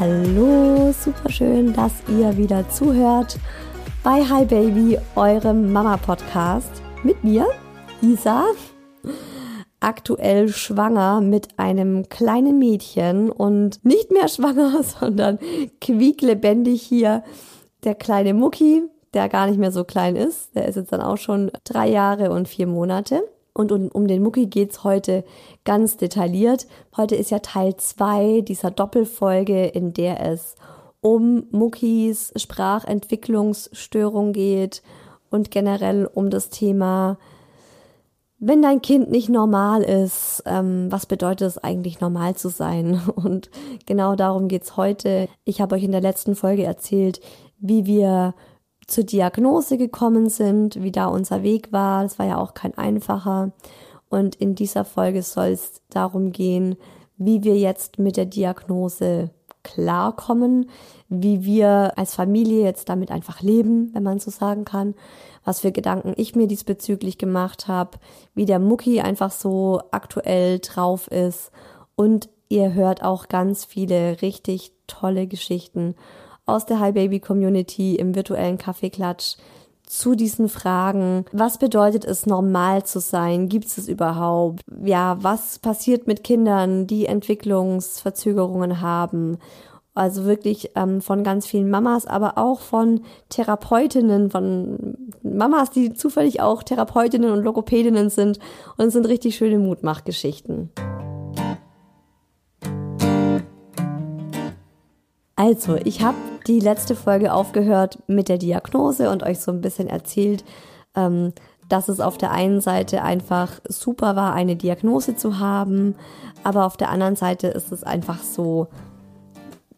Hallo, super schön, dass ihr wieder zuhört bei Hi Baby, eurem Mama Podcast mit mir, Isa, aktuell schwanger mit einem kleinen Mädchen und nicht mehr schwanger, sondern quieklebendig hier der kleine Mucki, der gar nicht mehr so klein ist. Der ist jetzt dann auch schon drei Jahre und vier Monate. Und um, um den Mucki geht's heute ganz detailliert. Heute ist ja Teil zwei dieser Doppelfolge, in der es um Muckis Sprachentwicklungsstörung geht und generell um das Thema, wenn dein Kind nicht normal ist, ähm, was bedeutet es eigentlich normal zu sein? Und genau darum geht's heute. Ich habe euch in der letzten Folge erzählt, wie wir zur Diagnose gekommen sind, wie da unser Weg war. Das war ja auch kein einfacher. Und in dieser Folge soll es darum gehen, wie wir jetzt mit der Diagnose klarkommen, wie wir als Familie jetzt damit einfach leben, wenn man so sagen kann, was für Gedanken ich mir diesbezüglich gemacht habe, wie der Mucki einfach so aktuell drauf ist und ihr hört auch ganz viele richtig tolle Geschichten aus der Hi Baby Community im virtuellen Kaffeeklatsch zu diesen Fragen. Was bedeutet es, normal zu sein? Gibt es es überhaupt? Ja, was passiert mit Kindern, die Entwicklungsverzögerungen haben? Also wirklich ähm, von ganz vielen Mamas, aber auch von Therapeutinnen, von Mamas, die zufällig auch Therapeutinnen und Logopädinnen sind. Und es sind richtig schöne Mutmachgeschichten. Also, ich habe die letzte Folge aufgehört mit der Diagnose und euch so ein bisschen erzählt, ähm, dass es auf der einen Seite einfach super war, eine Diagnose zu haben, aber auf der anderen Seite ist es einfach so,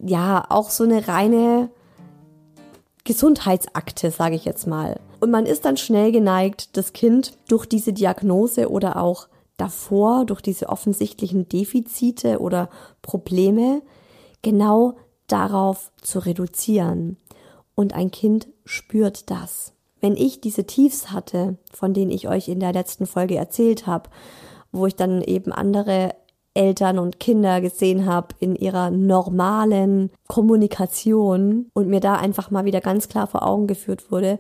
ja, auch so eine reine Gesundheitsakte, sage ich jetzt mal. Und man ist dann schnell geneigt, das Kind durch diese Diagnose oder auch davor, durch diese offensichtlichen Defizite oder Probleme, genau darauf zu reduzieren. Und ein Kind spürt das. Wenn ich diese Tiefs hatte, von denen ich euch in der letzten Folge erzählt habe, wo ich dann eben andere Eltern und Kinder gesehen habe in ihrer normalen Kommunikation und mir da einfach mal wieder ganz klar vor Augen geführt wurde,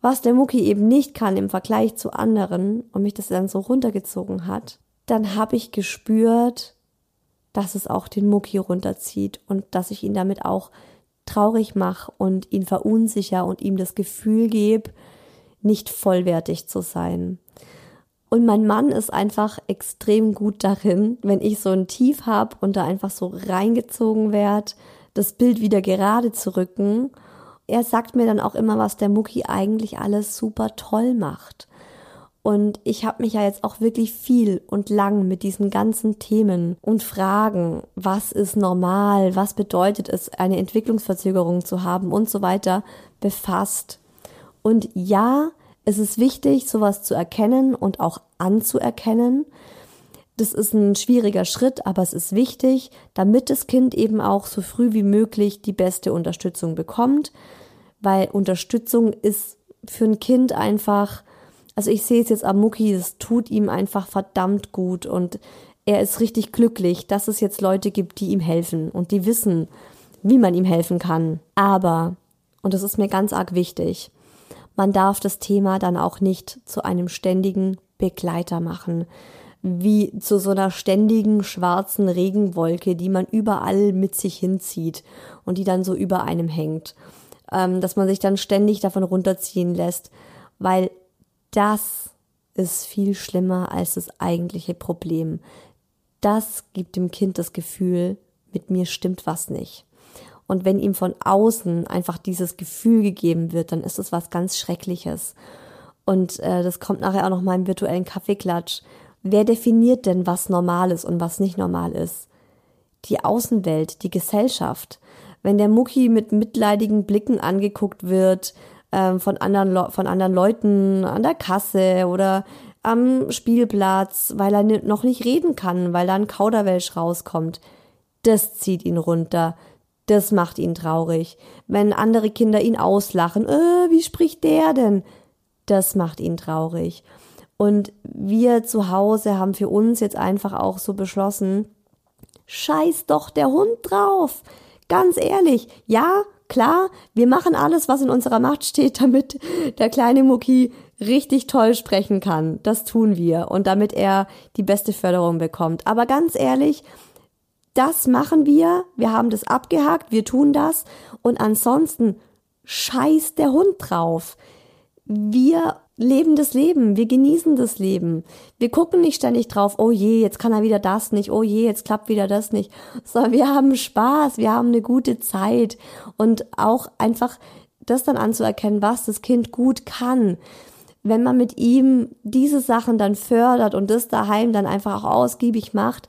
was der Mucki eben nicht kann im Vergleich zu anderen und mich das dann so runtergezogen hat, dann habe ich gespürt, dass es auch den Mucki runterzieht und dass ich ihn damit auch traurig mache und ihn verunsicher und ihm das Gefühl gebe, nicht vollwertig zu sein. Und mein Mann ist einfach extrem gut darin, wenn ich so ein Tief habe und da einfach so reingezogen werde, das Bild wieder gerade zu rücken. Er sagt mir dann auch immer, was der Mucki eigentlich alles super toll macht. Und ich habe mich ja jetzt auch wirklich viel und lang mit diesen ganzen Themen und Fragen, was ist normal, was bedeutet es, eine Entwicklungsverzögerung zu haben und so weiter, befasst. Und ja, es ist wichtig, sowas zu erkennen und auch anzuerkennen. Das ist ein schwieriger Schritt, aber es ist wichtig, damit das Kind eben auch so früh wie möglich die beste Unterstützung bekommt, weil Unterstützung ist für ein Kind einfach also ich sehe es jetzt am Mucki, es tut ihm einfach verdammt gut und er ist richtig glücklich, dass es jetzt Leute gibt, die ihm helfen und die wissen, wie man ihm helfen kann. Aber, und das ist mir ganz arg wichtig, man darf das Thema dann auch nicht zu einem ständigen Begleiter machen, wie zu so einer ständigen schwarzen Regenwolke, die man überall mit sich hinzieht und die dann so über einem hängt, ähm, dass man sich dann ständig davon runterziehen lässt, weil das ist viel schlimmer als das eigentliche Problem. Das gibt dem Kind das Gefühl, mit mir stimmt was nicht. Und wenn ihm von außen einfach dieses Gefühl gegeben wird, dann ist es was ganz Schreckliches. Und äh, das kommt nachher auch noch mal im virtuellen Kaffeeklatsch. Wer definiert denn, was normal ist und was nicht normal ist? Die Außenwelt, die Gesellschaft. Wenn der Mucki mit mitleidigen Blicken angeguckt wird, ähm, von, anderen von anderen Leuten an der Kasse oder am Spielplatz, weil er noch nicht reden kann, weil da ein Kauderwelsch rauskommt. Das zieht ihn runter. Das macht ihn traurig. Wenn andere Kinder ihn auslachen, äh, wie spricht der denn? Das macht ihn traurig. Und wir zu Hause haben für uns jetzt einfach auch so beschlossen, scheiß doch der Hund drauf. Ganz ehrlich, ja, Klar, wir machen alles, was in unserer Macht steht, damit der kleine Mucki richtig toll sprechen kann. Das tun wir und damit er die beste Förderung bekommt. Aber ganz ehrlich, das machen wir. Wir haben das abgehakt, wir tun das und ansonsten scheißt der Hund drauf. Wir leben das Leben, wir genießen das Leben. Wir gucken nicht ständig drauf, oh je, jetzt kann er wieder das nicht, oh je, jetzt klappt wieder das nicht, sondern wir haben Spaß, wir haben eine gute Zeit und auch einfach das dann anzuerkennen, was das Kind gut kann. Wenn man mit ihm diese Sachen dann fördert und das daheim dann einfach auch ausgiebig macht,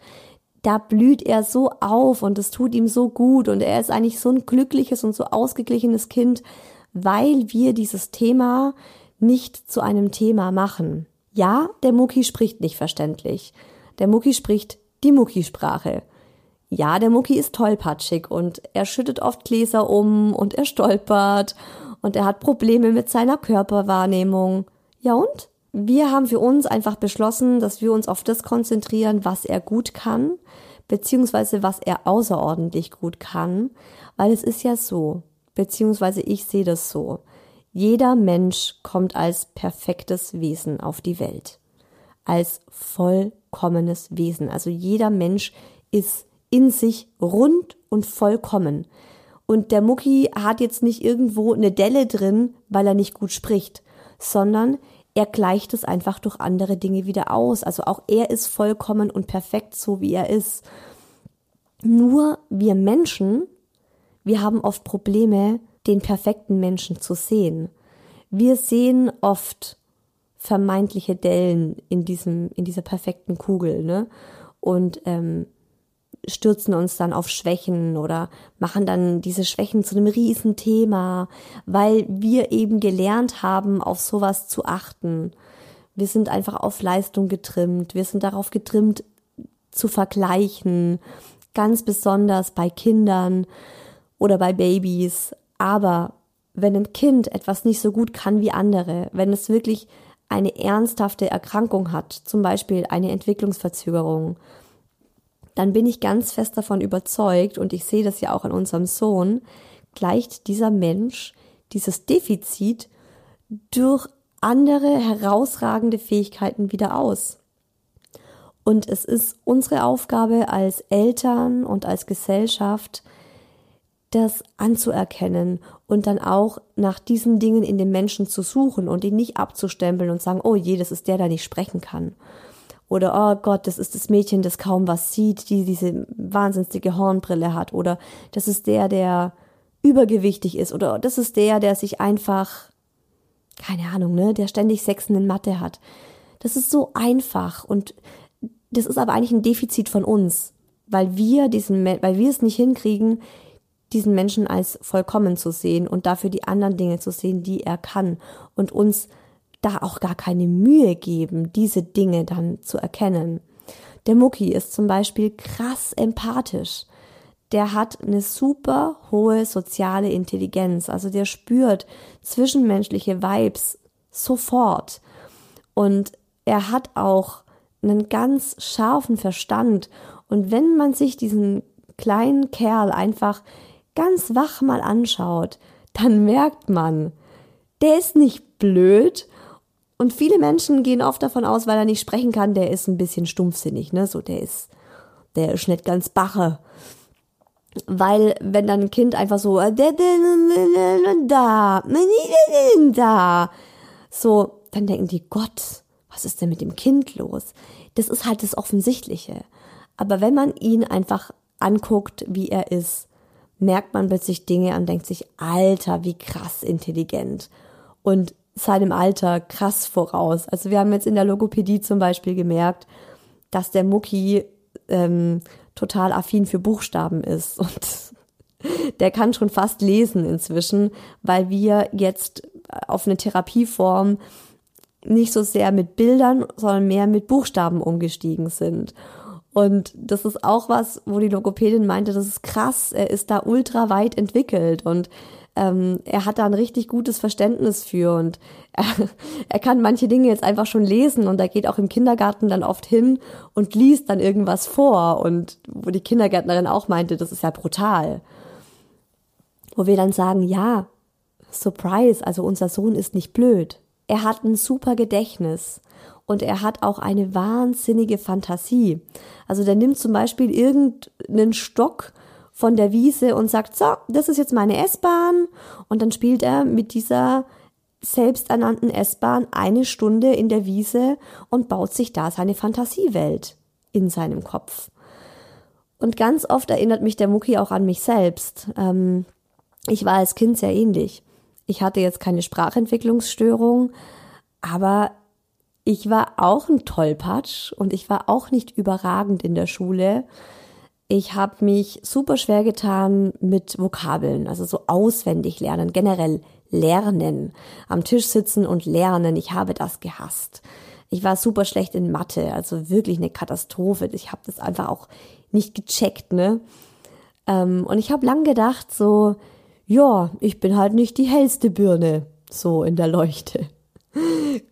da blüht er so auf und es tut ihm so gut und er ist eigentlich so ein glückliches und so ausgeglichenes Kind, weil wir dieses Thema nicht zu einem Thema machen. Ja, der Mucki spricht nicht verständlich. Der Mucki spricht die Mucki-Sprache. Ja, der Mucki ist tollpatschig und er schüttet oft Gläser um und er stolpert und er hat Probleme mit seiner Körperwahrnehmung. Ja und? Wir haben für uns einfach beschlossen, dass wir uns auf das konzentrieren, was er gut kann, beziehungsweise was er außerordentlich gut kann, weil es ist ja so, beziehungsweise ich sehe das so. Jeder Mensch kommt als perfektes Wesen auf die Welt, als vollkommenes Wesen. Also jeder Mensch ist in sich rund und vollkommen. Und der Mucki hat jetzt nicht irgendwo eine Delle drin, weil er nicht gut spricht, sondern er gleicht es einfach durch andere Dinge wieder aus. Also auch er ist vollkommen und perfekt so, wie er ist. Nur wir Menschen, wir haben oft Probleme, den perfekten Menschen zu sehen. Wir sehen oft vermeintliche Dellen in diesem, in dieser perfekten Kugel, ne? Und ähm, stürzen uns dann auf Schwächen oder machen dann diese Schwächen zu einem Riesenthema, weil wir eben gelernt haben, auf sowas zu achten. Wir sind einfach auf Leistung getrimmt, wir sind darauf getrimmt zu vergleichen, ganz besonders bei Kindern oder bei Babys. Aber wenn ein Kind etwas nicht so gut kann wie andere, wenn es wirklich eine ernsthafte Erkrankung hat, zum Beispiel eine Entwicklungsverzögerung, dann bin ich ganz fest davon überzeugt, und ich sehe das ja auch an unserem Sohn, gleicht dieser Mensch dieses Defizit durch andere herausragende Fähigkeiten wieder aus. Und es ist unsere Aufgabe als Eltern und als Gesellschaft, das anzuerkennen und dann auch nach diesen Dingen in den Menschen zu suchen und ihn nicht abzustempeln und sagen, oh je, das ist der, der nicht sprechen kann. Oder, oh Gott, das ist das Mädchen, das kaum was sieht, die diese wahnsinnige Hornbrille hat. Oder das ist der, der übergewichtig ist. Oder das ist der, der sich einfach, keine Ahnung, ne, der ständig Sechsen in Mathe hat. Das ist so einfach und das ist aber eigentlich ein Defizit von uns, weil wir diesen, weil wir es nicht hinkriegen, diesen Menschen als vollkommen zu sehen und dafür die anderen Dinge zu sehen, die er kann und uns da auch gar keine Mühe geben, diese Dinge dann zu erkennen. Der Mucki ist zum Beispiel krass empathisch. Der hat eine super hohe soziale Intelligenz. Also der spürt zwischenmenschliche Vibes sofort. Und er hat auch einen ganz scharfen Verstand. Und wenn man sich diesen kleinen Kerl einfach ganz wach mal anschaut, dann merkt man, der ist nicht blöd. Und viele Menschen gehen oft davon aus, weil er nicht sprechen kann, der ist ein bisschen stumpfsinnig, ne? So, der ist, der ist nicht ganz bache. Weil, wenn dann ein Kind einfach so, da, da, so, dann denken die, Gott, was ist denn mit dem Kind los? Das ist halt das Offensichtliche. Aber wenn man ihn einfach anguckt, wie er ist, merkt man plötzlich Dinge und denkt sich, Alter, wie krass intelligent. Und seinem Alter krass voraus. Also wir haben jetzt in der Logopädie zum Beispiel gemerkt, dass der Mucki ähm, total affin für Buchstaben ist und der kann schon fast lesen inzwischen, weil wir jetzt auf eine Therapieform nicht so sehr mit Bildern, sondern mehr mit Buchstaben umgestiegen sind. Und das ist auch was, wo die Logopädin meinte, das ist krass, er ist da ultra weit entwickelt und ähm, er hat da ein richtig gutes Verständnis für und er, er kann manche Dinge jetzt einfach schon lesen und er geht auch im Kindergarten dann oft hin und liest dann irgendwas vor und wo die Kindergärtnerin auch meinte, das ist ja brutal. Wo wir dann sagen, ja, Surprise, also unser Sohn ist nicht blöd. Er hat ein super Gedächtnis und er hat auch eine wahnsinnige Fantasie. Also der nimmt zum Beispiel irgendeinen Stock von der Wiese und sagt, so, das ist jetzt meine S-Bahn und dann spielt er mit dieser selbsternannten S-Bahn eine Stunde in der Wiese und baut sich da seine Fantasiewelt in seinem Kopf. Und ganz oft erinnert mich der Mucki auch an mich selbst. Ähm, ich war als Kind sehr ähnlich. Ich hatte jetzt keine Sprachentwicklungsstörung, aber ich war auch ein Tollpatsch und ich war auch nicht überragend in der Schule. Ich habe mich super schwer getan mit Vokabeln, also so auswendig lernen, generell lernen, am Tisch sitzen und lernen. Ich habe das gehasst. Ich war super schlecht in Mathe, also wirklich eine Katastrophe. Ich habe das einfach auch nicht gecheckt, ne? Ähm, und ich habe lang gedacht, so, ja, ich bin halt nicht die hellste Birne, so in der Leuchte.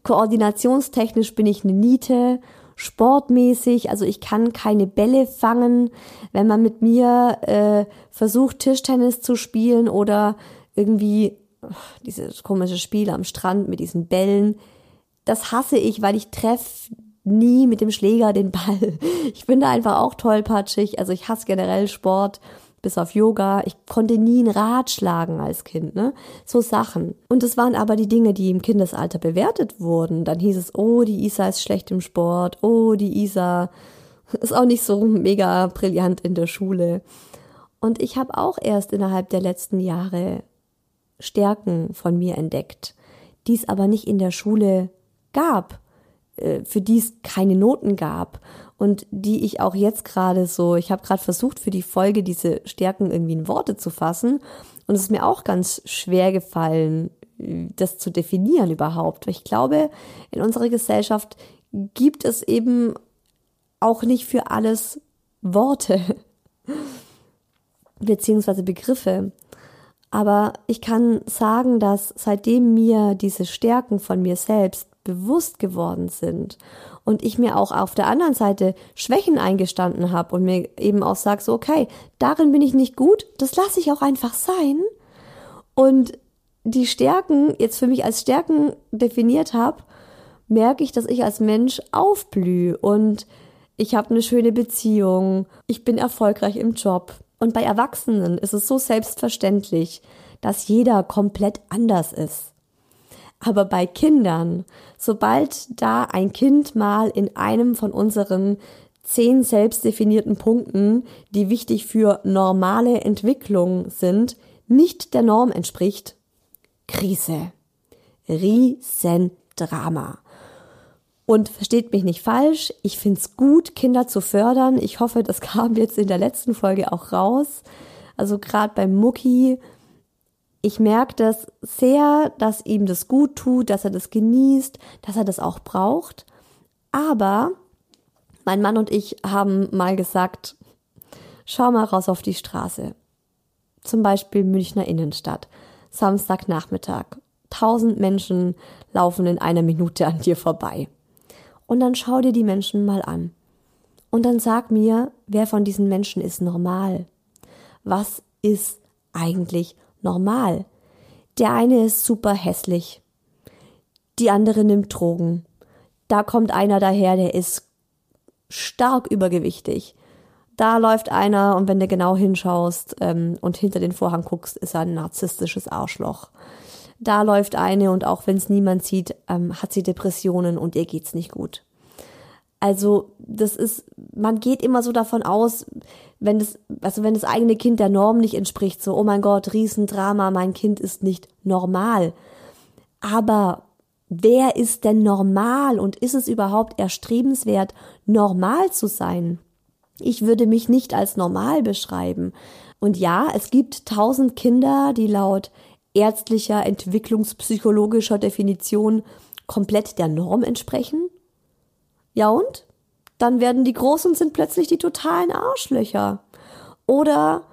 Koordinationstechnisch bin ich eine Niete, sportmäßig, also ich kann keine Bälle fangen. Wenn man mit mir äh, versucht, Tischtennis zu spielen oder irgendwie oh, dieses komische Spiel am Strand mit diesen Bällen, das hasse ich, weil ich treffe nie mit dem Schläger den Ball. Ich bin da einfach auch tollpatschig. Also ich hasse generell Sport bis auf Yoga. Ich konnte nie ein Rad schlagen als Kind, ne? So Sachen. Und es waren aber die Dinge, die im Kindesalter bewertet wurden. Dann hieß es, oh, die Isa ist schlecht im Sport, oh, die Isa ist auch nicht so mega brillant in der Schule. Und ich habe auch erst innerhalb der letzten Jahre Stärken von mir entdeckt, die es aber nicht in der Schule gab, äh, für die es keine Noten gab und die ich auch jetzt gerade so, ich habe gerade versucht für die Folge diese Stärken irgendwie in Worte zu fassen und es ist mir auch ganz schwer gefallen, das zu definieren überhaupt. Ich glaube, in unserer Gesellschaft gibt es eben auch nicht für alles Worte beziehungsweise Begriffe. Aber ich kann sagen, dass seitdem mir diese Stärken von mir selbst bewusst geworden sind und ich mir auch auf der anderen Seite Schwächen eingestanden habe und mir eben auch sage, so, okay, darin bin ich nicht gut, das lasse ich auch einfach sein. Und die Stärken jetzt für mich als Stärken definiert habe, merke ich, dass ich als Mensch aufblühe und ich habe eine schöne Beziehung, ich bin erfolgreich im Job, Und bei Erwachsenen ist es so selbstverständlich, dass jeder komplett anders ist. Aber bei Kindern, sobald da ein Kind mal in einem von unseren zehn selbstdefinierten Punkten, die wichtig für normale Entwicklung sind, nicht der Norm entspricht, Krise. Riesendrama. Und versteht mich nicht falsch, ich find's gut, Kinder zu fördern. Ich hoffe, das kam jetzt in der letzten Folge auch raus. Also gerade beim Mucki, ich merke das sehr, dass ihm das gut tut, dass er das genießt, dass er das auch braucht. Aber mein Mann und ich haben mal gesagt, schau mal raus auf die Straße. Zum Beispiel Münchner Innenstadt. Samstagnachmittag. Tausend Menschen laufen in einer Minute an dir vorbei. Und dann schau dir die Menschen mal an. Und dann sag mir, wer von diesen Menschen ist normal? Was ist eigentlich normal? Der eine ist super hässlich. Die andere nimmt Drogen. Da kommt einer daher, der ist stark übergewichtig. Da läuft einer und wenn du genau hinschaust ähm, und hinter den Vorhang guckst, ist er ein narzisstisches Arschloch. Da läuft eine und auch wenn es niemand sieht, ähm, hat sie Depressionen und ihr geht's nicht gut. Also das ist, man geht immer so davon aus, wenn das, also wenn das eigene Kind der Norm nicht entspricht, so, oh mein Gott, Riesendrama, mein Kind ist nicht normal. Aber wer ist denn normal und ist es überhaupt erstrebenswert, normal zu sein? Ich würde mich nicht als normal beschreiben. Und ja, es gibt tausend Kinder, die laut ärztlicher, entwicklungspsychologischer Definition komplett der Norm entsprechen. Ja und? Dann werden die Großen sind plötzlich die totalen Arschlöcher. Oder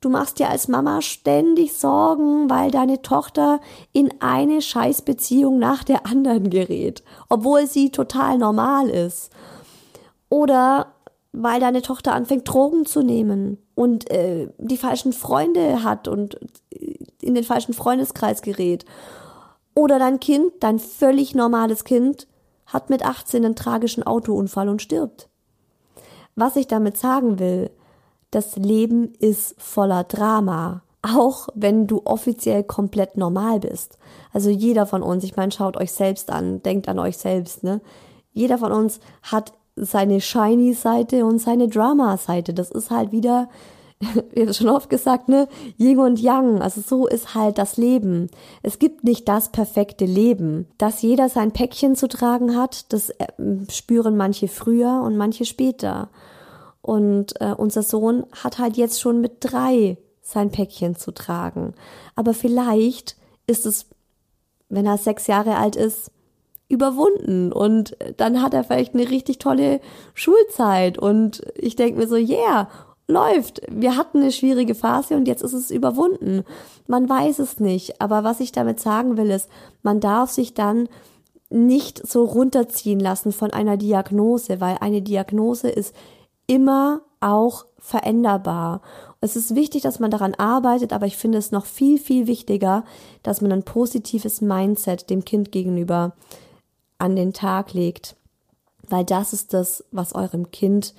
du machst dir als Mama ständig Sorgen, weil deine Tochter in eine Scheißbeziehung nach der anderen gerät, obwohl sie total normal ist. Oder weil deine Tochter anfängt, Drogen zu nehmen und äh, die falschen Freunde hat und in den falschen Freundeskreis gerät. Oder dein Kind, dein völlig normales Kind, hat mit 18 einen tragischen Autounfall und stirbt. Was ich damit sagen will, das Leben ist voller Drama, auch wenn du offiziell komplett normal bist. Also jeder von uns, ich meine, schaut euch selbst an, denkt an euch selbst, ne? Jeder von uns hat seine shiny Seite und seine Drama Seite. Das ist halt wieder, wie habe schon oft gesagt, ne, Yin und Yang. Also so ist halt das Leben. Es gibt nicht das perfekte Leben. Dass jeder sein Päckchen zu tragen hat, das äh, spüren manche früher und manche später. Und äh, unser Sohn hat halt jetzt schon mit drei sein Päckchen zu tragen. Aber vielleicht ist es, wenn er sechs Jahre alt ist, überwunden und dann hat er vielleicht eine richtig tolle Schulzeit und ich denke mir so, yeah, läuft. Wir hatten eine schwierige Phase und jetzt ist es überwunden. Man weiß es nicht, aber was ich damit sagen will ist, man darf sich dann nicht so runterziehen lassen von einer Diagnose, weil eine Diagnose ist immer auch veränderbar. Es ist wichtig, dass man daran arbeitet, aber ich finde es noch viel, viel wichtiger, dass man ein positives Mindset dem Kind gegenüber an den Tag legt, weil das ist das, was eurem Kind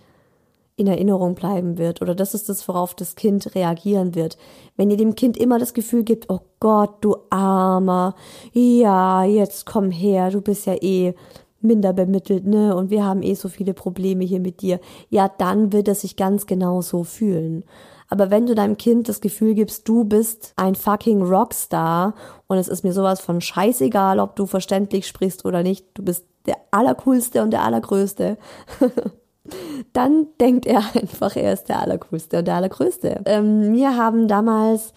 in Erinnerung bleiben wird oder das ist das, worauf das Kind reagieren wird. Wenn ihr dem Kind immer das Gefühl gibt, oh Gott, du Armer, ja, jetzt komm her, du bist ja eh minder bemittelt, ne, und wir haben eh so viele Probleme hier mit dir, ja, dann wird es sich ganz genau so fühlen. Aber wenn du deinem Kind das Gefühl gibst, du bist ein fucking Rockstar und es ist mir sowas von scheißegal, ob du verständlich sprichst oder nicht, du bist der Allercoolste und der Allergrößte. dann denkt er einfach, er ist der Allercoolste und der Allergrößte. Ähm, mir haben damals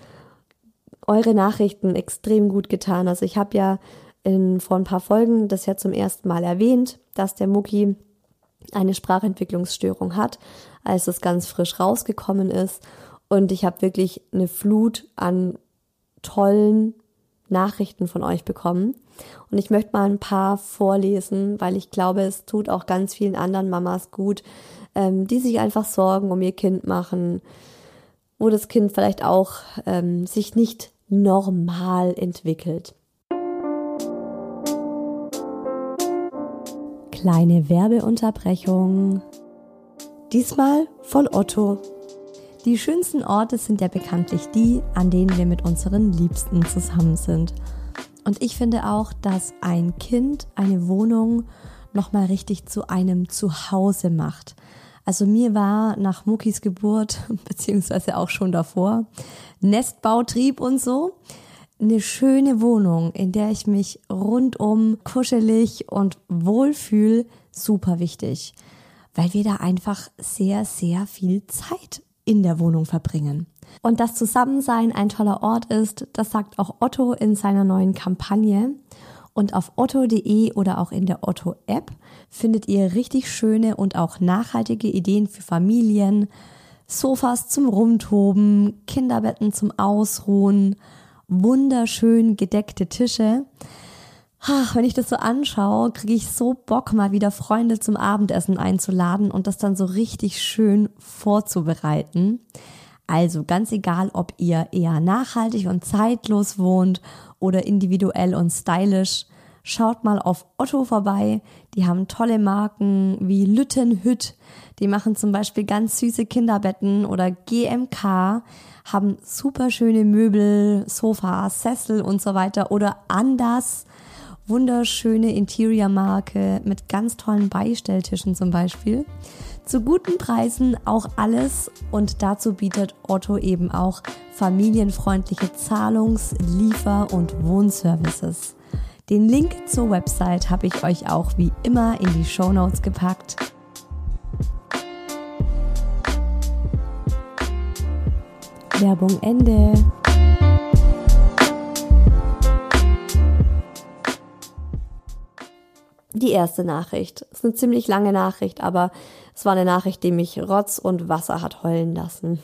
eure Nachrichten extrem gut getan. Also ich habe ja in, vor ein paar Folgen das ja zum ersten Mal erwähnt, dass der Mucki eine Sprachentwicklungsstörung hat, als es ganz frisch rausgekommen ist. Und ich habe wirklich eine Flut an tollen Nachrichten von euch bekommen. Und ich möchte mal ein paar vorlesen, weil ich glaube, es tut auch ganz vielen anderen Mamas gut, ähm, die sich einfach Sorgen um ihr Kind machen, wo das Kind vielleicht auch ähm, sich nicht normal entwickelt. Kleine Werbeunterbrechung. Diesmal von Otto. Die schönsten Orte sind ja bekanntlich die, an denen wir mit unseren Liebsten zusammen sind. Und ich finde auch, dass ein Kind eine Wohnung nochmal richtig zu einem Zuhause macht. Also mir war nach Muckis Geburt, beziehungsweise auch schon davor, Nestbautrieb und so, eine schöne Wohnung, in der ich mich rundum kuschelig und wohlfühl, super wichtig, weil wir da einfach sehr, sehr viel Zeit in der Wohnung verbringen. Und das Zusammensein ein toller Ort ist, das sagt auch Otto in seiner neuen Kampagne. Und auf otto.de oder auch in der Otto-App findet ihr richtig schöne und auch nachhaltige Ideen für Familien, Sofas zum Rumtoben, Kinderbetten zum Ausruhen, wunderschön gedeckte Tische. Ach, wenn ich das so anschaue, kriege ich so Bock, mal wieder Freunde zum Abendessen einzuladen und das dann so richtig schön vorzubereiten. Also ganz egal, ob ihr eher nachhaltig und zeitlos wohnt oder individuell und stylisch, schaut mal auf Otto vorbei. Die haben tolle Marken wie Lüttenhütt. Die machen zum Beispiel ganz süße Kinderbetten oder GMK, haben super schöne Möbel, Sofas, Sessel und so weiter oder Anders wunderschöne Interior-Marke mit ganz tollen Beistelltischen zum Beispiel. Zu guten Preisen auch alles und dazu bietet Otto eben auch familienfreundliche Zahlungs-, Liefer- und Wohnservices. Den Link zur Website habe ich euch auch wie immer in die Show Notes gepackt. Werbung Ende. Die erste Nachricht. ist eine ziemlich lange Nachricht, aber es war eine Nachricht, die mich Rotz und Wasser hat heulen lassen.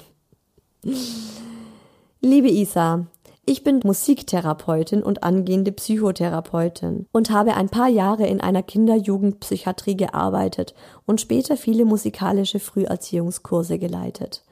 Liebe Isa, ich bin Musiktherapeutin und angehende Psychotherapeutin und habe ein paar Jahre in einer Kinder-Jugendpsychiatrie gearbeitet und später viele musikalische Früherziehungskurse geleitet.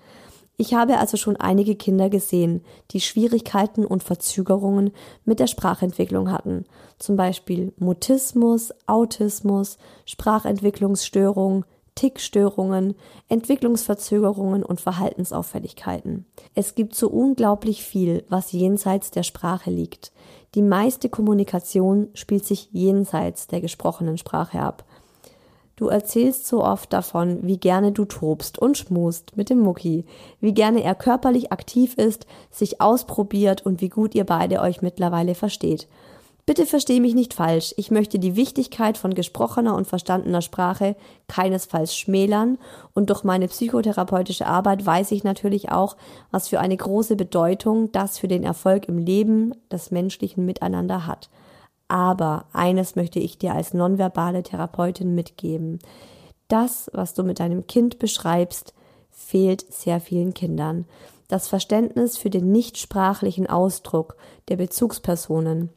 Ich habe also schon einige Kinder gesehen, die Schwierigkeiten und Verzögerungen mit der Sprachentwicklung hatten, zum Beispiel Mutismus, Autismus, Sprachentwicklungsstörung, Tickstörungen, Entwicklungsverzögerungen und Verhaltensauffälligkeiten. Es gibt so unglaublich viel, was jenseits der Sprache liegt. Die meiste Kommunikation spielt sich jenseits der gesprochenen Sprache ab. Du erzählst so oft davon, wie gerne du tobst und schmust mit dem Mucki, wie gerne er körperlich aktiv ist, sich ausprobiert und wie gut ihr beide euch mittlerweile versteht. Bitte versteh mich nicht falsch, ich möchte die Wichtigkeit von gesprochener und verstandener Sprache keinesfalls schmälern und durch meine psychotherapeutische Arbeit weiß ich natürlich auch, was für eine große Bedeutung das für den Erfolg im Leben des menschlichen Miteinander hat. Aber eines möchte ich dir als nonverbale Therapeutin mitgeben. Das, was du mit deinem Kind beschreibst, fehlt sehr vielen Kindern. Das Verständnis für den nichtsprachlichen Ausdruck der Bezugspersonen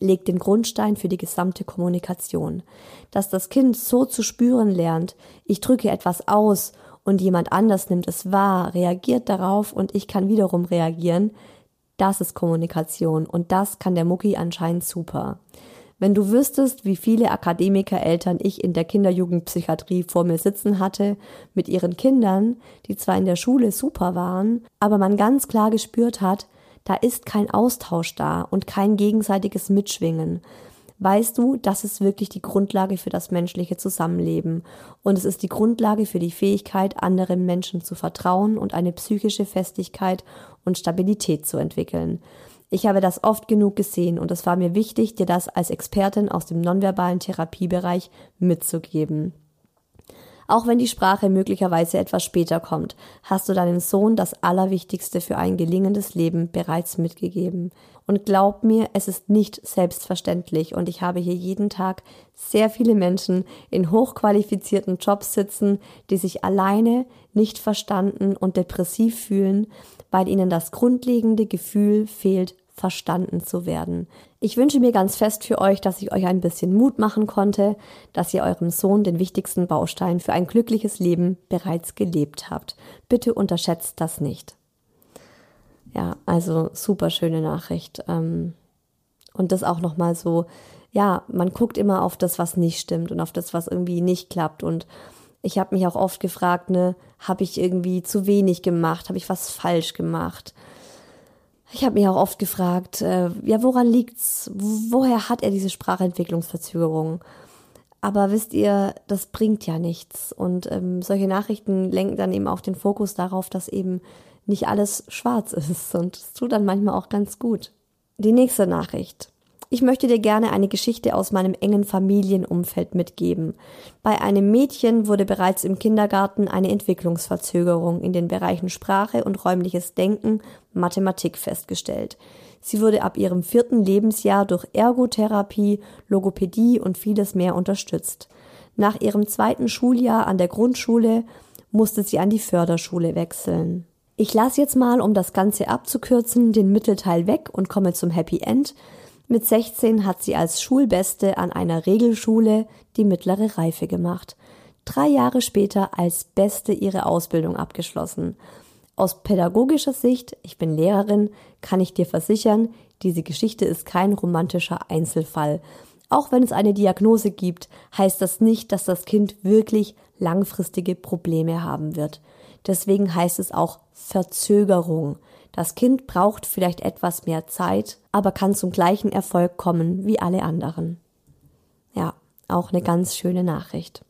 legt den Grundstein für die gesamte Kommunikation. Dass das Kind so zu spüren lernt, ich drücke etwas aus und jemand anders nimmt es wahr, reagiert darauf und ich kann wiederum reagieren, das ist Kommunikation und das kann der Mucki anscheinend super. Wenn du wüsstest, wie viele Akademikereltern ich in der Kinderjugendpsychiatrie vor mir sitzen hatte, mit ihren Kindern, die zwar in der Schule super waren, aber man ganz klar gespürt hat, da ist kein Austausch da und kein gegenseitiges Mitschwingen weißt du, das ist wirklich die Grundlage für das menschliche Zusammenleben. Und es ist die Grundlage für die Fähigkeit, anderen Menschen zu vertrauen und eine psychische Festigkeit und Stabilität zu entwickeln. Ich habe das oft genug gesehen und es war mir wichtig, dir das als Expertin aus dem nonverbalen Therapiebereich mitzugeben. Auch wenn die Sprache möglicherweise etwas später kommt, hast du deinem Sohn das Allerwichtigste für ein gelingendes Leben bereits mitgegeben. Und glaub mir, es ist nicht selbstverständlich und ich habe hier jeden Tag sehr viele Menschen in hochqualifizierten Jobs sitzen, die sich alleine nicht verstanden und depressiv fühlen, weil ihnen das grundlegende Gefühl fehlt, verstanden zu werden. Ich wünsche mir ganz fest für euch, dass ich euch ein bisschen Mut machen konnte, dass ihr eurem Sohn den wichtigsten Baustein für ein glückliches Leben bereits gelebt habt. Bitte unterschätzt das nicht. Ja, also super schöne Nachricht. Ähm, und das auch nochmal so, ja, man guckt immer auf das, was nicht stimmt und auf das, was irgendwie nicht klappt. Und Ich habe mich auch oft gefragt, ne, habe ich irgendwie zu wenig gemacht, habe ich was falsch gemacht? Ich habe mich auch oft gefragt, äh, ja, woran liegt's? Woher hat er diese Sprachentwicklungsverzögerung? Aber wisst ihr, das bringt ja nichts. Und ähm, solche Nachrichten lenken dann eben auch den Fokus darauf, dass eben nicht alles schwarz ist. Und es tut dann manchmal auch ganz gut. Die nächste Nachricht. Ich möchte dir gerne eine Geschichte aus meinem engen Familienumfeld mitgeben. Bei einem Mädchen wurde bereits im Kindergarten eine Entwicklungsverzögerung in den Bereichen Sprache und räumliches Denken, Mathematik festgestellt. Sie wurde ab ihrem vierten Lebensjahr durch Ergotherapie, Logopädie und vieles mehr unterstützt. Nach ihrem zweiten Schuljahr an der Grundschule musste sie an die Förderschule wechseln. Ich lasse jetzt mal, um das Ganze abzukürzen, den Mittelteil weg und komme zum Happy End. Mit 16 hat sie als Schulbeste an einer Regelschule die mittlere Reife gemacht. Drei Jahre später als Beste ihre Ausbildung abgeschlossen. Aus pädagogischer Sicht, ich bin Lehrerin, kann ich dir versichern, diese Geschichte ist kein romantischer Einzelfall. Auch wenn es eine Diagnose gibt, heißt das nicht, dass das Kind wirklich langfristige Probleme haben wird. Deswegen heißt es auch Verzögerung. Das Kind braucht vielleicht etwas mehr Zeit, aber kann zum gleichen Erfolg kommen wie alle anderen. Ja, auch eine ganz schöne Nachricht.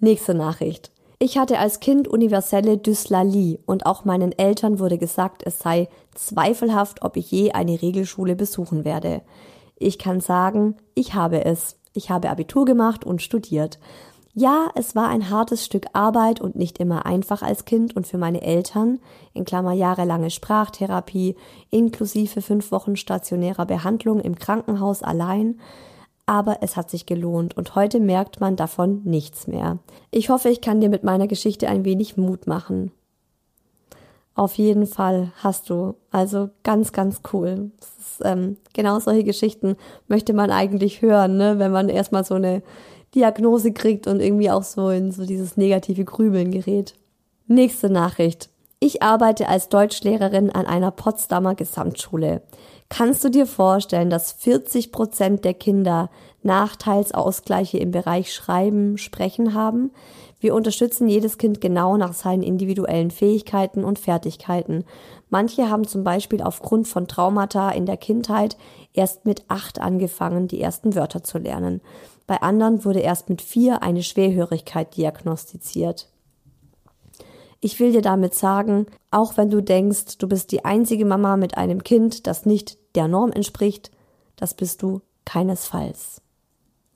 Nächste Nachricht. Ich hatte als Kind universelle Dyslalie und auch meinen Eltern wurde gesagt, es sei zweifelhaft, ob ich je eine Regelschule besuchen werde. Ich kann sagen, ich habe es. Ich habe Abitur gemacht und studiert. Ja, es war ein hartes Stück Arbeit und nicht immer einfach als Kind und für meine Eltern, in Klammer jahrelange Sprachtherapie, inklusive fünf Wochen stationärer Behandlung im Krankenhaus allein, aber es hat sich gelohnt und heute merkt man davon nichts mehr. Ich hoffe, ich kann dir mit meiner Geschichte ein wenig Mut machen. Auf jeden Fall hast du. Also ganz, ganz cool. Ist, ähm, genau solche Geschichten möchte man eigentlich hören, ne? wenn man erstmal so eine Diagnose kriegt und irgendwie auch so in so dieses negative Grübeln gerät. Nächste Nachricht. Ich arbeite als Deutschlehrerin an einer Potsdamer Gesamtschule. Kannst du dir vorstellen, dass 40 Prozent der Kinder Nachteilsausgleiche im Bereich Schreiben, Sprechen haben? Wir unterstützen jedes Kind genau nach seinen individuellen Fähigkeiten und Fertigkeiten. Manche haben zum Beispiel aufgrund von Traumata in der Kindheit erst mit acht angefangen, die ersten Wörter zu lernen. Bei anderen wurde erst mit vier eine Schwerhörigkeit diagnostiziert. Ich will dir damit sagen, auch wenn du denkst, du bist die einzige Mama mit einem Kind, das nicht der Norm entspricht, das bist du keinesfalls.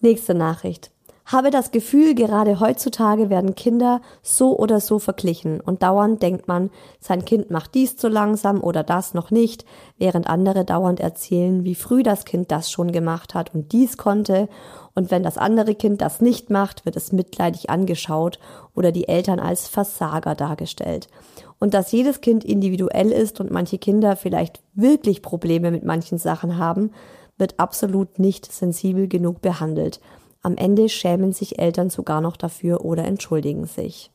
Nächste Nachricht habe das Gefühl, gerade heutzutage werden Kinder so oder so verglichen und dauernd denkt man, sein Kind macht dies zu langsam oder das noch nicht, während andere dauernd erzählen, wie früh das Kind das schon gemacht hat und dies konnte und wenn das andere Kind das nicht macht, wird es mitleidig angeschaut oder die Eltern als Versager dargestellt. Und dass jedes Kind individuell ist und manche Kinder vielleicht wirklich Probleme mit manchen Sachen haben, wird absolut nicht sensibel genug behandelt. Am Ende schämen sich Eltern sogar noch dafür oder entschuldigen sich.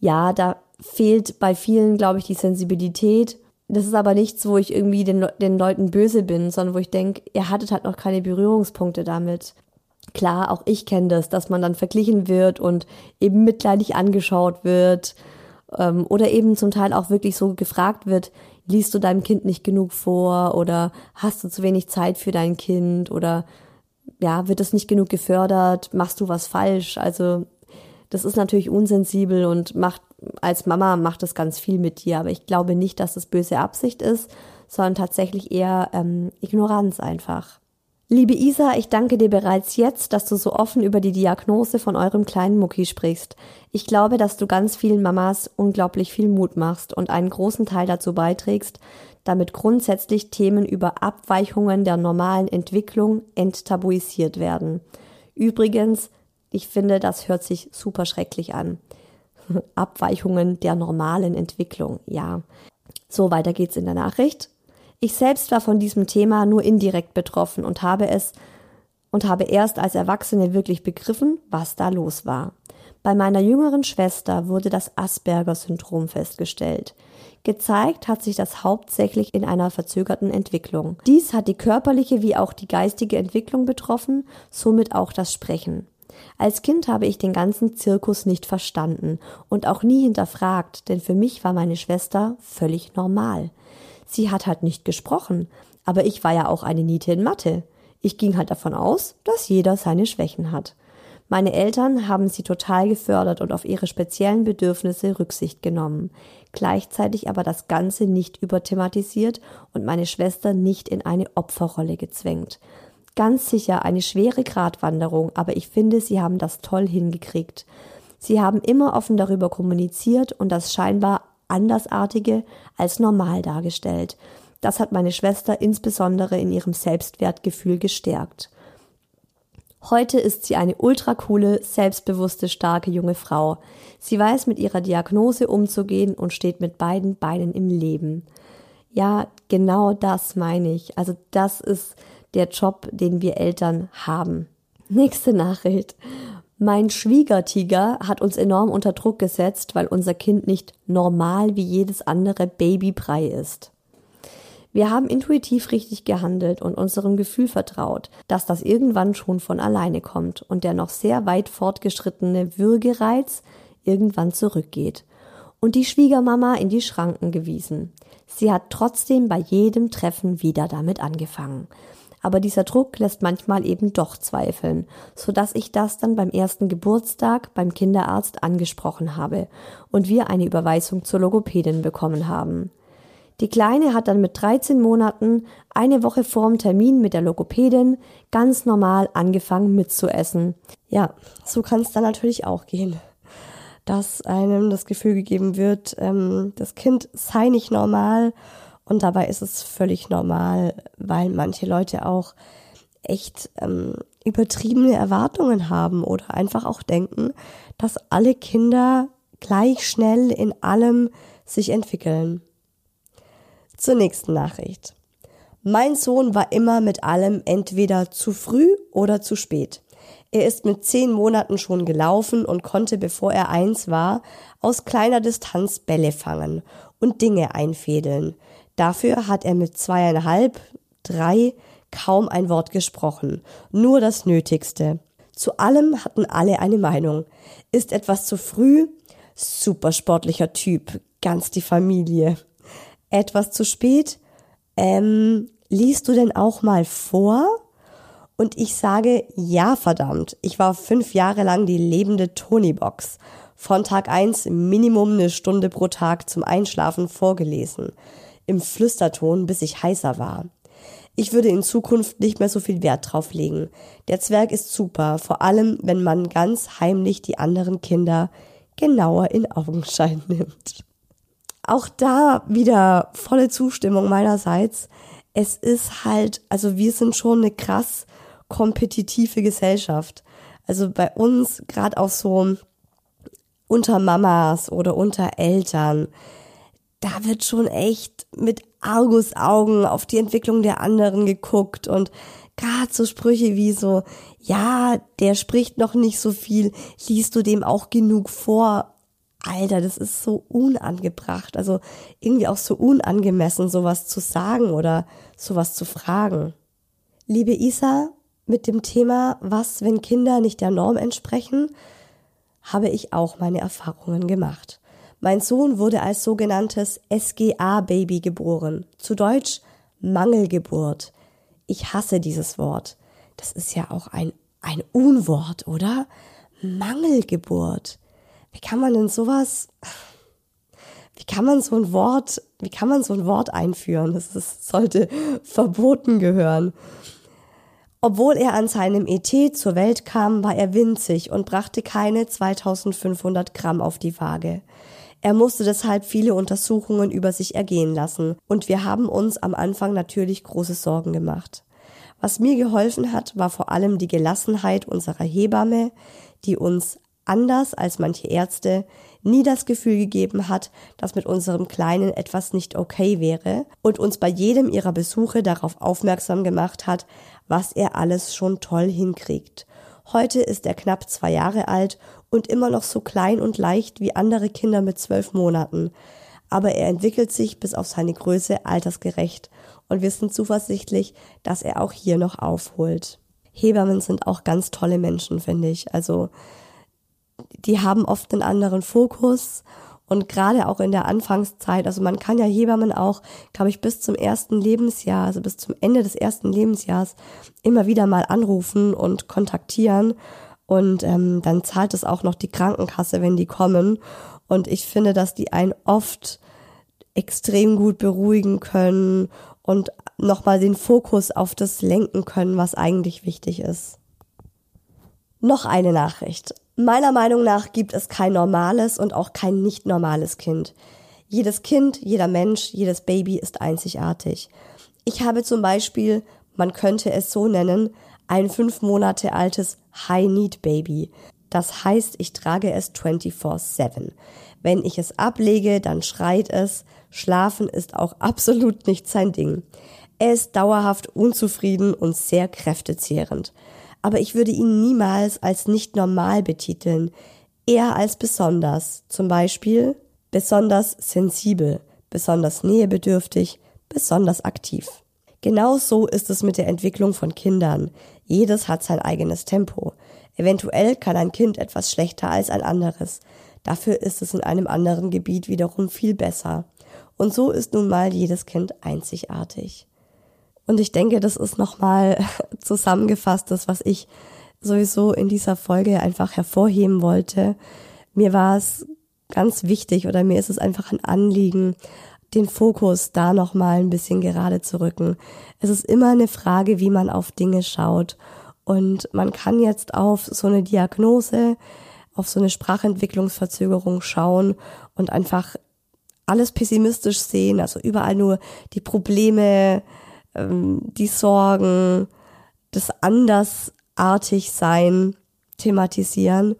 Ja, da fehlt bei vielen, glaube ich, die Sensibilität. Das ist aber nichts, wo ich irgendwie den, den Leuten böse bin, sondern wo ich denke, ihr hattet halt noch keine Berührungspunkte damit. Klar, auch ich kenne das, dass man dann verglichen wird und eben mitleidig angeschaut wird ähm, oder eben zum Teil auch wirklich so gefragt wird, liest du deinem Kind nicht genug vor oder hast du zu wenig Zeit für dein Kind oder ja, wird es nicht genug gefördert, machst du was falsch? Also das ist natürlich unsensibel und macht als Mama macht es ganz viel mit dir, aber ich glaube nicht, dass es böse Absicht ist, sondern tatsächlich eher ähm, Ignoranz einfach. Liebe Isa, ich danke dir bereits jetzt, dass du so offen über die Diagnose von eurem kleinen Mucki sprichst. Ich glaube, dass du ganz vielen Mamas unglaublich viel Mut machst und einen großen Teil dazu beiträgst, damit grundsätzlich Themen über Abweichungen der normalen Entwicklung enttabuisiert werden. Übrigens, ich finde, das hört sich super schrecklich an. Abweichungen der normalen Entwicklung, ja. So, weiter geht's in der Nachricht. Ich selbst war von diesem Thema nur indirekt betroffen und habe es und habe erst als Erwachsene wirklich begriffen, was da los war. Bei meiner jüngeren Schwester wurde das Asperger-Syndrom festgestellt. Gezeigt hat sich das hauptsächlich in einer verzögerten Entwicklung. Dies hat die körperliche wie auch die geistige Entwicklung betroffen, somit auch das Sprechen. Als Kind habe ich den ganzen Zirkus nicht verstanden und auch nie hinterfragt, denn für mich war meine Schwester völlig normal. Sie hat halt nicht gesprochen, aber ich war ja auch eine Niete in Mathe. Ich ging halt davon aus, dass jeder seine Schwächen hat. Meine Eltern haben sie total gefördert und auf ihre speziellen Bedürfnisse Rücksicht genommen, gleichzeitig aber das Ganze nicht überthematisiert und meine Schwester nicht in eine Opferrolle gezwängt. Ganz sicher eine schwere Gratwanderung, aber ich finde, sie haben das toll hingekriegt. Sie haben immer offen darüber kommuniziert und das scheinbar Andersartige als normal dargestellt. Das hat meine Schwester insbesondere in ihrem Selbstwertgefühl gestärkt. Heute ist sie eine ultra coole, selbstbewusste, starke junge Frau. Sie weiß mit ihrer Diagnose umzugehen und steht mit beiden Beinen im Leben. Ja, genau das meine ich. Also das ist der Job, den wir Eltern haben. Nächste Nachricht. Mein Schwiegertiger hat uns enorm unter Druck gesetzt, weil unser Kind nicht normal wie jedes andere Babybrei ist. Wir haben intuitiv richtig gehandelt und unserem Gefühl vertraut, dass das irgendwann schon von alleine kommt und der noch sehr weit fortgeschrittene Würgereiz irgendwann zurückgeht. Und die Schwiegermama in die Schranken gewiesen. Sie hat trotzdem bei jedem Treffen wieder damit angefangen. Aber dieser Druck lässt manchmal eben doch zweifeln, so dass ich das dann beim ersten Geburtstag beim Kinderarzt angesprochen habe und wir eine Überweisung zur Logopädin bekommen haben. Die Kleine hat dann mit 13 Monaten eine Woche vorm Termin mit der Logopädin ganz normal angefangen mitzuessen. Ja, so kann es dann natürlich auch gehen. Dass einem das Gefühl gegeben wird, ähm, das Kind sei nicht normal und dabei ist es völlig normal, weil manche Leute auch echt ähm, übertriebene Erwartungen haben oder einfach auch denken, dass alle Kinder gleich schnell in allem sich entwickeln. Zur nächsten Nachricht. Mein Sohn war immer mit allem entweder zu früh oder zu spät. Er ist mit zehn Monaten schon gelaufen und konnte, bevor er eins war, aus kleiner Distanz Bälle fangen und Dinge einfädeln. Dafür hat er mit zweieinhalb, drei kaum ein Wort gesprochen, nur das Nötigste. Zu allem hatten alle eine Meinung. Ist etwas zu früh? Supersportlicher Typ, ganz die Familie etwas zu spät. Ähm, liest du denn auch mal vor? Und ich sage, ja, verdammt. Ich war fünf Jahre lang die lebende Tony-Box. Von Tag eins Minimum eine Stunde pro Tag zum Einschlafen vorgelesen. Im Flüsterton, bis ich heißer war. Ich würde in Zukunft nicht mehr so viel Wert drauf legen. Der Zwerg ist super, vor allem wenn man ganz heimlich die anderen Kinder genauer in Augenschein nimmt. Auch da wieder volle Zustimmung meinerseits. Es ist halt, also wir sind schon eine krass kompetitive Gesellschaft. Also bei uns, gerade auch so unter Mamas oder unter Eltern, da wird schon echt mit Argusaugen auf die Entwicklung der anderen geguckt und gerade so Sprüche wie so, ja, der spricht noch nicht so viel, liest du dem auch genug vor? Alter, das ist so unangebracht, also irgendwie auch so unangemessen, sowas zu sagen oder sowas zu fragen. Liebe Isa, mit dem Thema, was, wenn Kinder nicht der Norm entsprechen, habe ich auch meine Erfahrungen gemacht. Mein Sohn wurde als sogenanntes SGA-Baby geboren, zu Deutsch Mangelgeburt. Ich hasse dieses Wort. Das ist ja auch ein, ein Unwort, oder? Mangelgeburt. Wie kann man denn sowas, wie kann man so ein Wort, wie kann man so ein Wort einführen? Das ist, sollte verboten gehören. Obwohl er an seinem ET zur Welt kam, war er winzig und brachte keine 2500 Gramm auf die Waage. Er musste deshalb viele Untersuchungen über sich ergehen lassen und wir haben uns am Anfang natürlich große Sorgen gemacht. Was mir geholfen hat, war vor allem die Gelassenheit unserer Hebamme, die uns anders als manche Ärzte, nie das Gefühl gegeben hat, dass mit unserem Kleinen etwas nicht okay wäre und uns bei jedem ihrer Besuche darauf aufmerksam gemacht hat, was er alles schon toll hinkriegt. Heute ist er knapp zwei Jahre alt und immer noch so klein und leicht wie andere Kinder mit zwölf Monaten. Aber er entwickelt sich bis auf seine Größe altersgerecht und wir sind zuversichtlich, dass er auch hier noch aufholt. Hebammen sind auch ganz tolle Menschen, finde ich. Also die haben oft einen anderen Fokus und gerade auch in der Anfangszeit, also man kann ja Hebammen auch, glaube ich, bis zum ersten Lebensjahr, also bis zum Ende des ersten Lebensjahres immer wieder mal anrufen und kontaktieren. Und ähm, dann zahlt es auch noch die Krankenkasse, wenn die kommen. Und ich finde, dass die einen oft extrem gut beruhigen können und nochmal den Fokus auf das lenken können, was eigentlich wichtig ist. Noch eine Nachricht. Meiner Meinung nach gibt es kein normales und auch kein nicht normales Kind. Jedes Kind, jeder Mensch, jedes Baby ist einzigartig. Ich habe zum Beispiel, man könnte es so nennen, ein fünf Monate altes High-Need-Baby. Das heißt, ich trage es 24-7. Wenn ich es ablege, dann schreit es. Schlafen ist auch absolut nicht sein Ding. Er ist dauerhaft unzufrieden und sehr kräftezehrend aber ich würde ihn niemals als nicht normal betiteln, eher als besonders, zum Beispiel besonders sensibel, besonders nähebedürftig, besonders aktiv. Genau so ist es mit der Entwicklung von Kindern. Jedes hat sein eigenes Tempo. Eventuell kann ein Kind etwas schlechter als ein anderes. Dafür ist es in einem anderen Gebiet wiederum viel besser. Und so ist nun mal jedes Kind einzigartig. Und ich denke, das ist nochmal zusammengefasst, das, was ich sowieso in dieser Folge einfach hervorheben wollte. Mir war es ganz wichtig oder mir ist es einfach ein Anliegen, den Fokus da nochmal ein bisschen gerade zu rücken. Es ist immer eine Frage, wie man auf Dinge schaut. Und man kann jetzt auf so eine Diagnose, auf so eine Sprachentwicklungsverzögerung schauen und einfach alles pessimistisch sehen, also überall nur die Probleme, ähm, die Sorgen, das Andersartigsein thematisieren.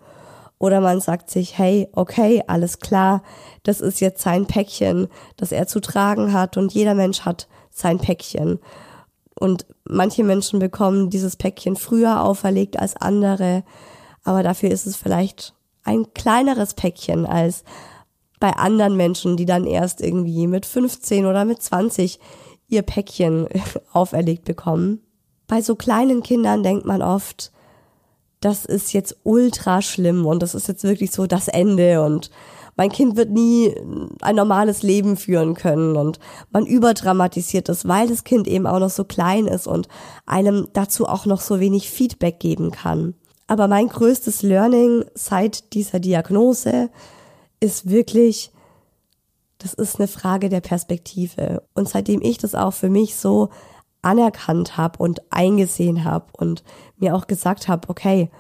Oder man sagt sich, hey, okay, alles klar, das ist jetzt sein Päckchen, das er zu tragen hat und jeder Mensch hat sein Päckchen. Und manche Menschen bekommen dieses Päckchen früher auferlegt als andere, aber dafür ist es vielleicht ein kleineres Päckchen als bei anderen Menschen, die dann erst irgendwie mit 15 oder mit 20 ihr Päckchen auferlegt bekommen. Bei so kleinen Kindern denkt man oft, das ist jetzt ultra schlimm und das ist jetzt wirklich so das Ende und mein Kind wird nie ein normales Leben führen können und man überdramatisiert es, weil das Kind eben auch noch so klein ist und einem dazu auch noch so wenig Feedback geben kann. Aber mein größtes Learning seit dieser Diagnose ist wirklich, das ist eine Frage der Perspektive. Und seitdem ich das auch für mich so anerkannt habe und eingesehen habe und mir auch gesagt habe, okay,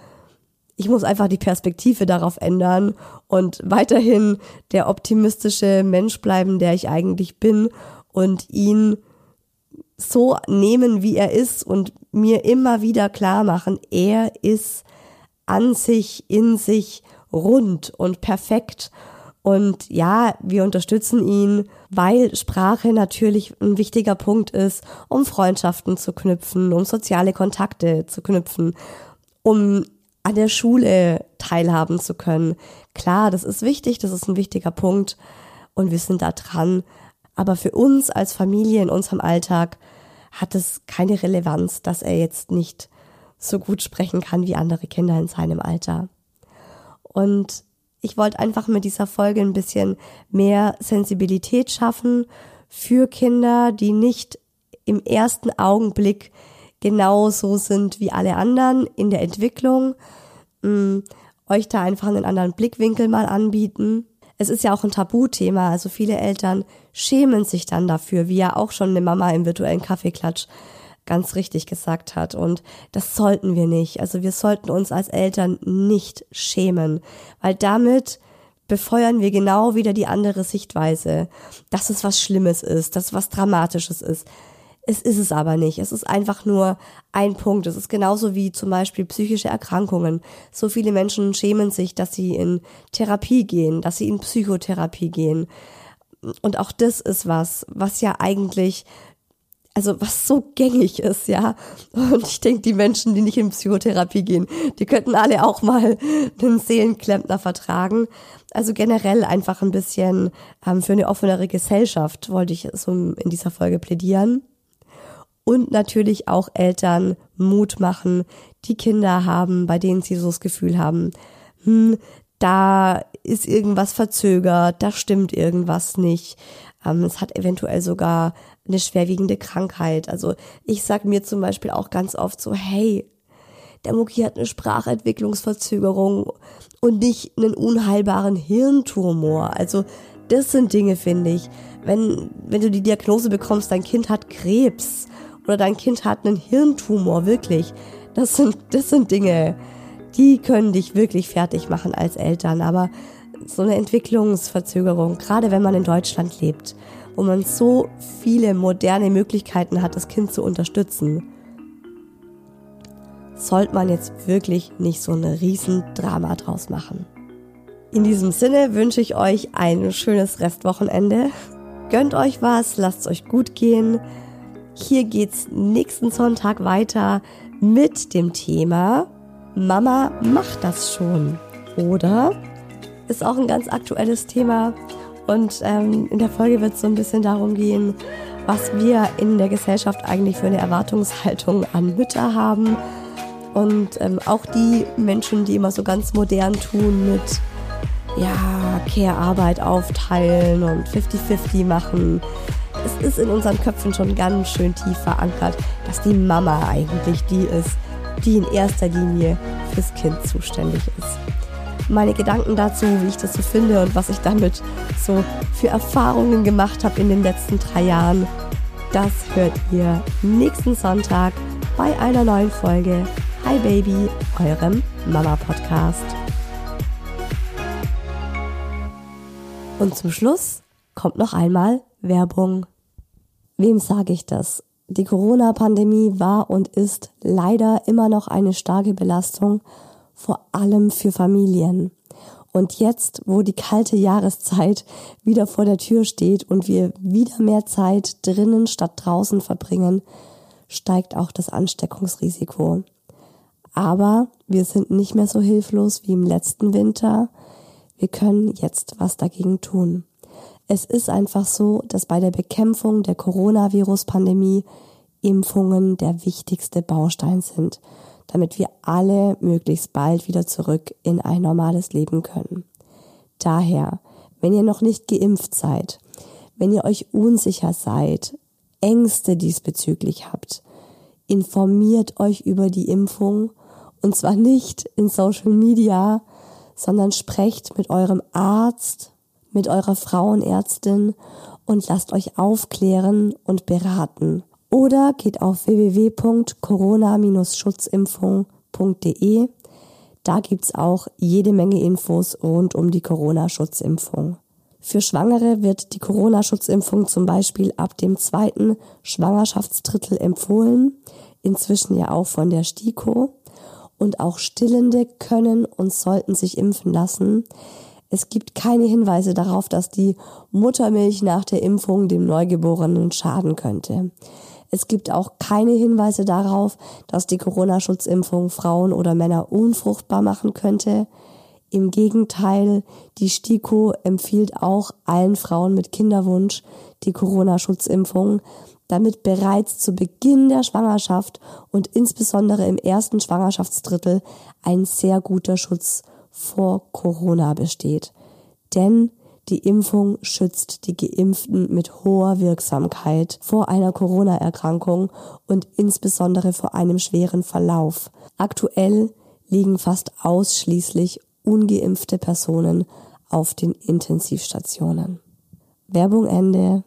ich muss einfach die Perspektive darauf ändern und weiterhin der optimistische Mensch bleiben, der ich eigentlich bin und ihn so nehmen, wie er ist und mir immer wieder klar machen, er ist an sich, in sich rund und perfekt und ja, wir unterstützen ihn, weil Sprache natürlich ein wichtiger Punkt ist, um Freundschaften zu knüpfen, um soziale Kontakte zu knüpfen, um an der Schule teilhaben zu können. Klar, das ist wichtig, das ist ein wichtiger Punkt und wir sind da dran. Aber für uns als Familie in unserem Alltag hat es keine Relevanz, dass er jetzt nicht so gut sprechen kann wie andere Kinder in seinem Alter. Und ich wollte einfach mit dieser Folge ein bisschen mehr Sensibilität schaffen für Kinder, die nicht im ersten Augenblick genauso sind wie alle anderen in der Entwicklung, ähm, euch da einfach einen anderen Blickwinkel mal anbieten. Es ist ja auch ein Tabuthema, also viele Eltern schämen sich dann dafür, wie ja auch schon eine Mama im virtuellen Kaffeeklatsch ganz richtig gesagt hat. Und das sollten wir nicht. Also wir sollten uns als Eltern nicht schämen, weil damit befeuern wir genau wieder die andere Sichtweise, dass es was Schlimmes ist, dass es was Dramatisches ist. Es ist es aber nicht. Es ist einfach nur ein Punkt. Es ist genauso wie zum Beispiel psychische Erkrankungen. So viele Menschen schämen sich, dass sie in Therapie gehen, dass sie in Psychotherapie gehen. Und auch das ist was, was ja eigentlich also was so gängig ist, ja. Und ich denke, die Menschen, die nicht in Psychotherapie gehen, die könnten alle auch mal einen Seelenklempner vertragen. Also generell einfach ein bisschen ähm, für eine offenere Gesellschaft wollte ich so in dieser Folge plädieren. und natürlich auch Eltern Mut machen, die Kinder haben, bei denen sie so das Gefühl haben, hm, da ist irgendwas verzögert, da stimmt irgendwas nicht. Ähm, es hat eventuell sogar eine schwerwiegende Krankheit. Also ich sag mir zum Beispiel auch ganz oft so, hey, der Mucki hat eine Sprachentwicklungsverzögerung und nicht einen unheilbaren Hirntumor. Also das sind Dinge, finde ich. Wenn, wenn du die Diagnose bekommst, dein Kind hat Krebs oder dein Kind hat einen Hirntumor, wirklich. Das sind, das sind Dinge, die können dich wirklich fertig machen als Eltern. Aber so eine Entwicklungsverzögerung, gerade wenn man in Deutschland lebt, wo man so viele moderne Möglichkeiten hat, das Kind zu unterstützen, sollte man jetzt wirklich nicht so ein Riesendrama draus machen. In diesem Sinne wünsche ich euch ein schönes Restwochenende. Gönnt euch was, lasst es euch gut gehen. Hier geht's nächsten Sonntag weiter mit dem Thema Mama macht das schon. Oder ist auch ein ganz aktuelles Thema. Und ähm, in der Folge wird es so ein bisschen darum gehen, was wir in der Gesellschaft eigentlich für eine Erwartungshaltung an Mütter haben. Und ähm, auch die Menschen, die immer so ganz modern tun mit ja, Care-Arbeit aufteilen und 50-50 machen. Es ist in unseren Köpfen schon ganz schön tief verankert, dass die Mama eigentlich die ist, die in erster Linie fürs Kind zuständig ist. Meine Gedanken dazu, wie ich das so finde und was ich damit so für Erfahrungen gemacht habe in den letzten drei Jahren, das hört ihr nächsten Sonntag bei einer neuen Folge Hi Baby, eurem Mama-Podcast. Und zum Schluss kommt noch einmal Werbung. Wem sage ich das? Die Corona-Pandemie war und ist leider immer noch eine starke Belastung, vor allem für Familien. Und jetzt, wo die kalte Jahreszeit wieder vor der Tür steht und wir wieder mehr Zeit drinnen statt draußen verbringen, steigt auch das Ansteckungsrisiko. Aber wir sind nicht mehr so hilflos wie im letzten Winter. Wir können jetzt was dagegen tun. Es ist einfach so, dass bei der Bekämpfung der Coronavirus-Pandemie Impfungen der wichtigste Baustein sind, damit wir alle möglichst bald wieder zurück in ein normales Leben können. Daher, wenn ihr noch nicht geimpft seid, wenn ihr euch unsicher seid, Ängste diesbezüglich habt, informiert euch über die Impfung und zwar nicht in Social Media, sondern sprecht mit eurem Arzt, mit eurer Frauenärztin und lasst euch aufklären und beraten. Oder geht auf www.corona-schutzimpfung.de. Da gibt's auch jede Menge Infos rund um die Corona-Schutzimpfung. Für Schwangere wird die Corona-Schutzimpfung zum Beispiel ab dem zweiten Schwangerschaftsdrittel empfohlen, inzwischen ja auch von der STIKO und auch Stillende können und sollten sich impfen lassen. Es gibt keine Hinweise darauf, dass die Muttermilch nach der Impfung dem Neugeborenen schaden könnte. Es gibt auch keine Hinweise darauf, dass die Corona-Schutzimpfung Frauen oder Männer unfruchtbar machen könnte. Im Gegenteil, die STIKO empfiehlt auch allen Frauen mit Kinderwunsch die Corona-Schutzimpfung, damit bereits zu Beginn der Schwangerschaft und insbesondere im ersten Schwangerschaftsdrittel ein sehr guter Schutz vor Corona besteht. Denn die Impfung schützt die Geimpften mit hoher Wirksamkeit vor einer Corona-Erkrankung und insbesondere vor einem schweren Verlauf. Aktuell liegen fast ausschließlich ungeimpfte Personen auf den Intensivstationen. Werbung Ende.